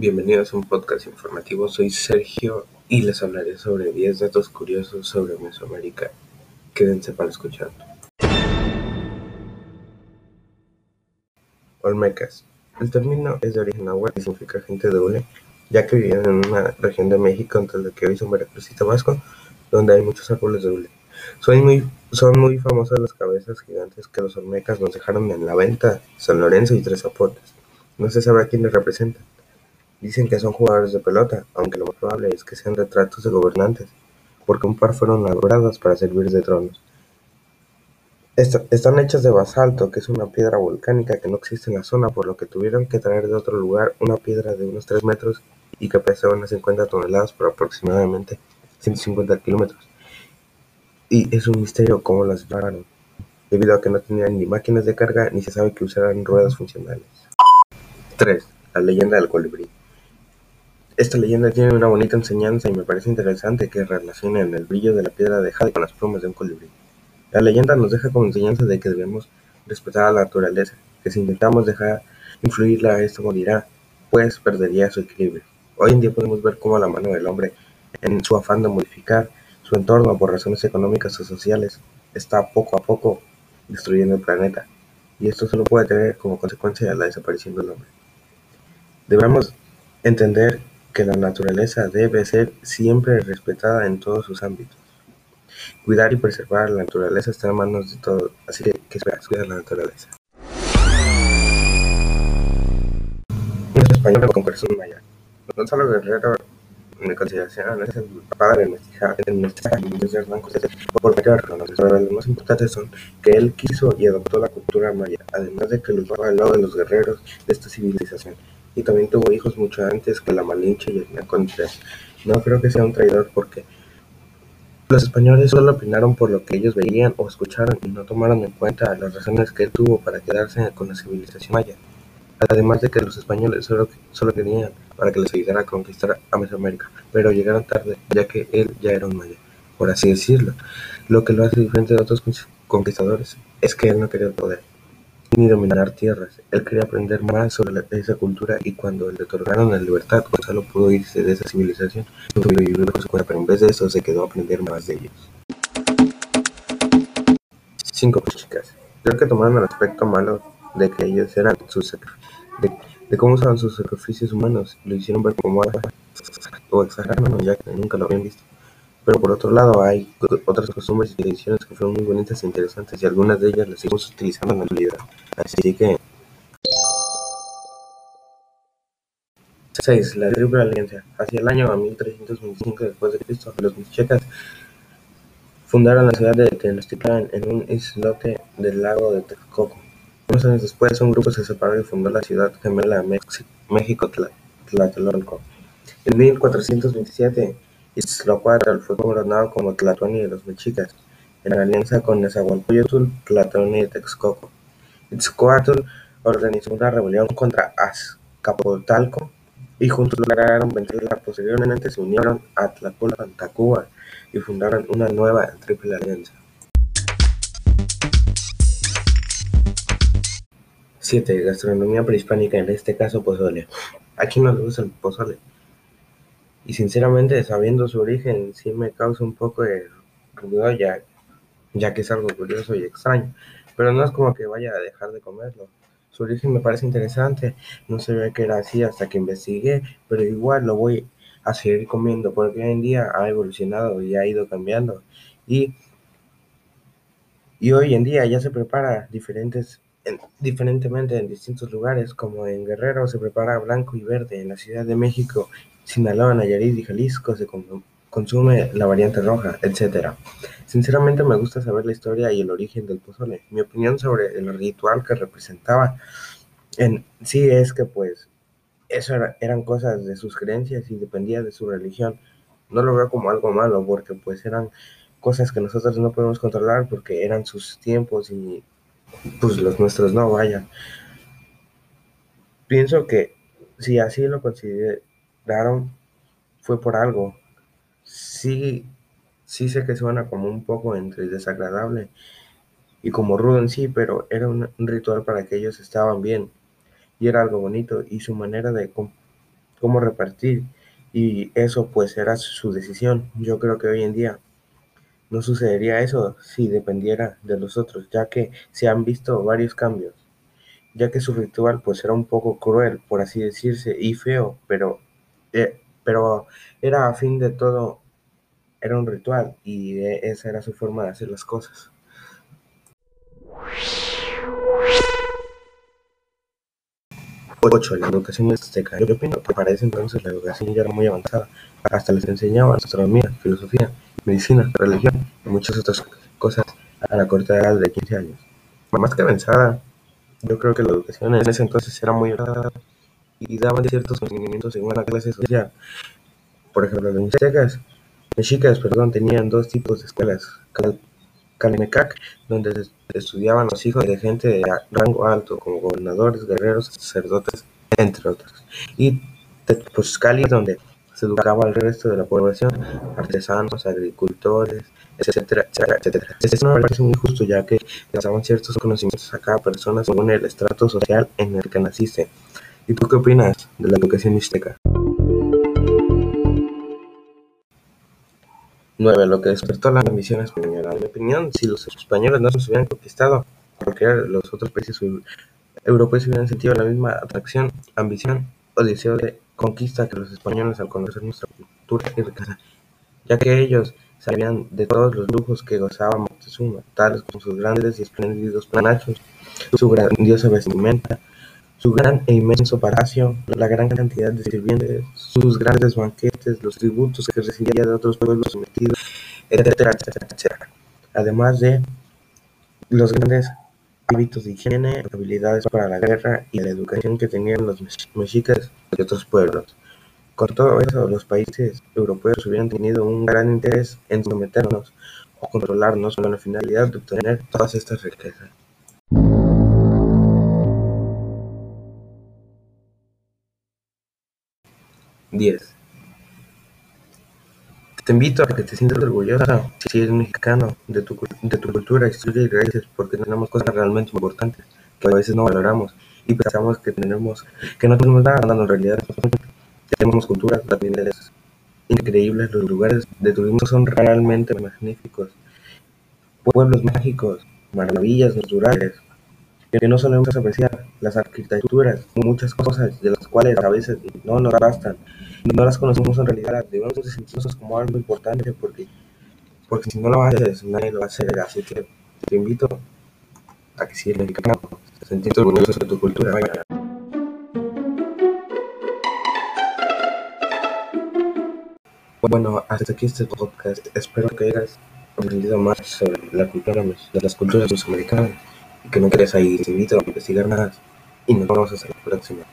Bienvenidos a un podcast informativo. Soy Sergio y les hablaré sobre 10 datos curiosos sobre Mesoamérica. Quédense para escuchar. Olmecas. El término es de origen náhuatl y significa gente doble, ya que vivían en una región de México entre la que hoy son Veracruz y Tabasco, donde hay muchos árboles de hule. Son muy, son muy famosas las cabezas gigantes que los olmecas nos dejaron en la venta, San Lorenzo y Tres Zapotes. No se sabe a quién les representan. Dicen que son jugadores de pelota, aunque lo más probable es que sean retratos de gobernantes, porque un par fueron labrados para servir de tronos. están hechas de basalto, que es una piedra volcánica que no existe en la zona, por lo que tuvieron que traer de otro lugar una piedra de unos 3 metros y que pesa unas 50 toneladas por aproximadamente 150 kilómetros. Y es un misterio cómo las llevaron, debido a que no tenían ni máquinas de carga ni se sabe que usaran ruedas funcionales. 3. La leyenda del colibrí. Esta leyenda tiene una bonita enseñanza y me parece interesante que relacionen el brillo de la piedra de jade con las plumas de un colibrí. La leyenda nos deja como enseñanza de que debemos respetar a la naturaleza, que si intentamos dejar influirla, esto morirá, pues perdería su equilibrio. Hoy en día podemos ver cómo la mano del hombre, en su afán de modificar su entorno por razones económicas o sociales, está poco a poco destruyendo el planeta, y esto solo puede tener como consecuencia la desaparición del hombre. Debemos entender que la naturaleza debe ser siempre respetada en todos sus ámbitos. Cuidar y preservar la naturaleza está en manos de todos, así que que cuidar la naturaleza. Los españoles con corazón maya. Gonzalo Guerrero, en consideración, es el padre del mestizaje de blancos por mayor pero los más importantes son que él quiso y adoptó la cultura maya, además de que al lado de los guerreros de esta civilización y también tuvo hijos mucho antes que la Malinche y el Contreras. No creo que sea un traidor porque los españoles solo opinaron por lo que ellos veían o escucharon y no tomaron en cuenta las razones que él tuvo para quedarse con la civilización maya. Además de que los españoles solo, solo querían para que les ayudara a conquistar a Mesoamérica, pero llegaron tarde, ya que él ya era un maya, por así decirlo. Lo que lo hace diferente de otros conquistadores es que él no quería el poder ni dominar tierras, él quería aprender más sobre esa cultura y cuando le otorgaron la libertad, Gonzalo pudo irse de esa civilización y su pero en vez de eso se quedó a aprender más de ellos. 5 chicas. Creo que tomaron el aspecto malo de que ellos eran sus de, de cómo usaban sus sacrificios humanos lo hicieron ver como algo o ya que nunca lo habían visto. Pero por otro lado hay otras costumbres y tradiciones que fueron muy bonitas e interesantes y algunas de ellas las seguimos utilizando en la actualidad. Así que... 6. La Triple Alianza. Hacia el año 1325 después de Cristo, los mexicas fundaron la ciudad de Tenochtitlan en un islote del lago de Texcoco. Unos años después, un grupo se separó y fundó la ciudad gemela México-Tlatelolco. En 1427, Itzcoatl fue gobernado como Tlatoani de los mexicas, en alianza con Nezahualcóyotl, Tlatoani de Texcoco. Itzcoatl organizó una rebelión contra Azcapotzalco y juntos lograron vencerla. Posteriormente se unieron a Tlacopan, Tacuba y fundaron una nueva triple alianza. 7. Gastronomía prehispánica, en este caso pozole. Aquí no le gusta el pozole. Y sinceramente, sabiendo su origen, sí me causa un poco de ruido ya, que es algo curioso y extraño. Pero no es como que vaya a dejar de comerlo. Su origen me parece interesante. No sabía que era así hasta que investigué, pero igual lo voy a seguir comiendo porque hoy en día ha evolucionado y ha ido cambiando. Y, y hoy en día ya se prepara diferentes diferentemente en distintos lugares, como en Guerrero se prepara blanco y verde, en la Ciudad de México Sinaloa, Nayarit y Jalisco se consume la variante roja, etc. Sinceramente me gusta saber la historia y el origen del pozole. Mi opinión sobre el ritual que representaba en sí es que pues eso eran cosas de sus creencias y dependía de su religión. No lo veo como algo malo porque pues eran cosas que nosotros no podemos controlar porque eran sus tiempos y pues los nuestros no vayan. Pienso que si así lo considero fue por algo. Sí, sí sé que suena como un poco entre desagradable y como rudo en sí, pero era un, ritual para que ellos estaban bien y era algo bonito y su manera de cómo repartir y eso pues era su decisión. Yo creo que hoy en día no sucedería eso si dependiera de los otros, ya que se han visto varios cambios, ya que su ritual pues era un poco cruel, por así decirse, y feo, pero, eh, pero era a fin de todo, era un ritual y esa era su forma de hacer las cosas. 8. La educación azteca. Yo opino que para ese entonces la educación ya era muy avanzada. Hasta les enseñaban astronomía, filosofía, medicina, religión y muchas otras cosas a la corta edad de 15 años. Más que avanzada, yo creo que la educación en ese entonces era muy avanzada y daban ciertos conocimientos en una clase social. Por ejemplo, los mexicas, mexicas perdón, tenían dos tipos de escuelas, Calmecac, donde estudiaban los hijos de gente de rango alto, como gobernadores, guerreros, sacerdotes, entre otros, y Tepozcali, donde se educaba al resto de la población, artesanos, agricultores, etcétera, etcétera, etcétera. Esto me parece muy justo, ya que les daban ciertos conocimientos a cada persona según el estrato social en el que naciste. ¿Y tú qué opinas de la educación mixteca? 9. Lo que despertó la ambición española. En mi opinión, si los españoles no se hubieran conquistado, cualquiera de los otros países europeos hubieran sentido la misma atracción, ambición o deseo de conquista que los españoles al conocer nuestra cultura y riqueza, ya que ellos sabían de todos los lujos que gozaba Moctezuma, tales como sus grandes y espléndidos penachos, su grandiosa vestimenta, su gran e inmenso palacio, la gran cantidad de sirvientes, sus grandes banquetes, los tributos que recibía de otros pueblos sometidos, etcétera, etcétera, etcétera. Además de los grandes hábitos de higiene, habilidades para la guerra y la educación que tenían los mexicas de otros pueblos. Con todo eso, los países europeos hubieran tenido un gran interés en someternos o controlarnos con la finalidad de obtener todas estas riquezas. 10. Te invito a que te sientas orgullosa, si eres mexicano, de tu, de tu cultura, historia y raíces, porque tenemos cosas realmente importantes que a veces no valoramos y pensamos que tenemos, que no tenemos nada, cuando en realidad tenemos culturas también increíbles, los lugares de turismo son realmente magníficos, pueblos mágicos, maravillas naturales, que no solemos apreciar las arquitecturas, muchas cosas de las cuales a veces no nos bastan, no las conocemos en realidad, debemos sentirnos como algo importante porque, porque si no lo haces, nadie lo va a hacer, así que te invito a que si eres mexicano, sentirte orgulloso de tu cultura. Bueno, hasta aquí este podcast. Espero que hayas aprendido más sobre la cultura de las culturas mesoamericanas que no quieres ahí, te invito a investigar más y nos vemos hasta la próxima.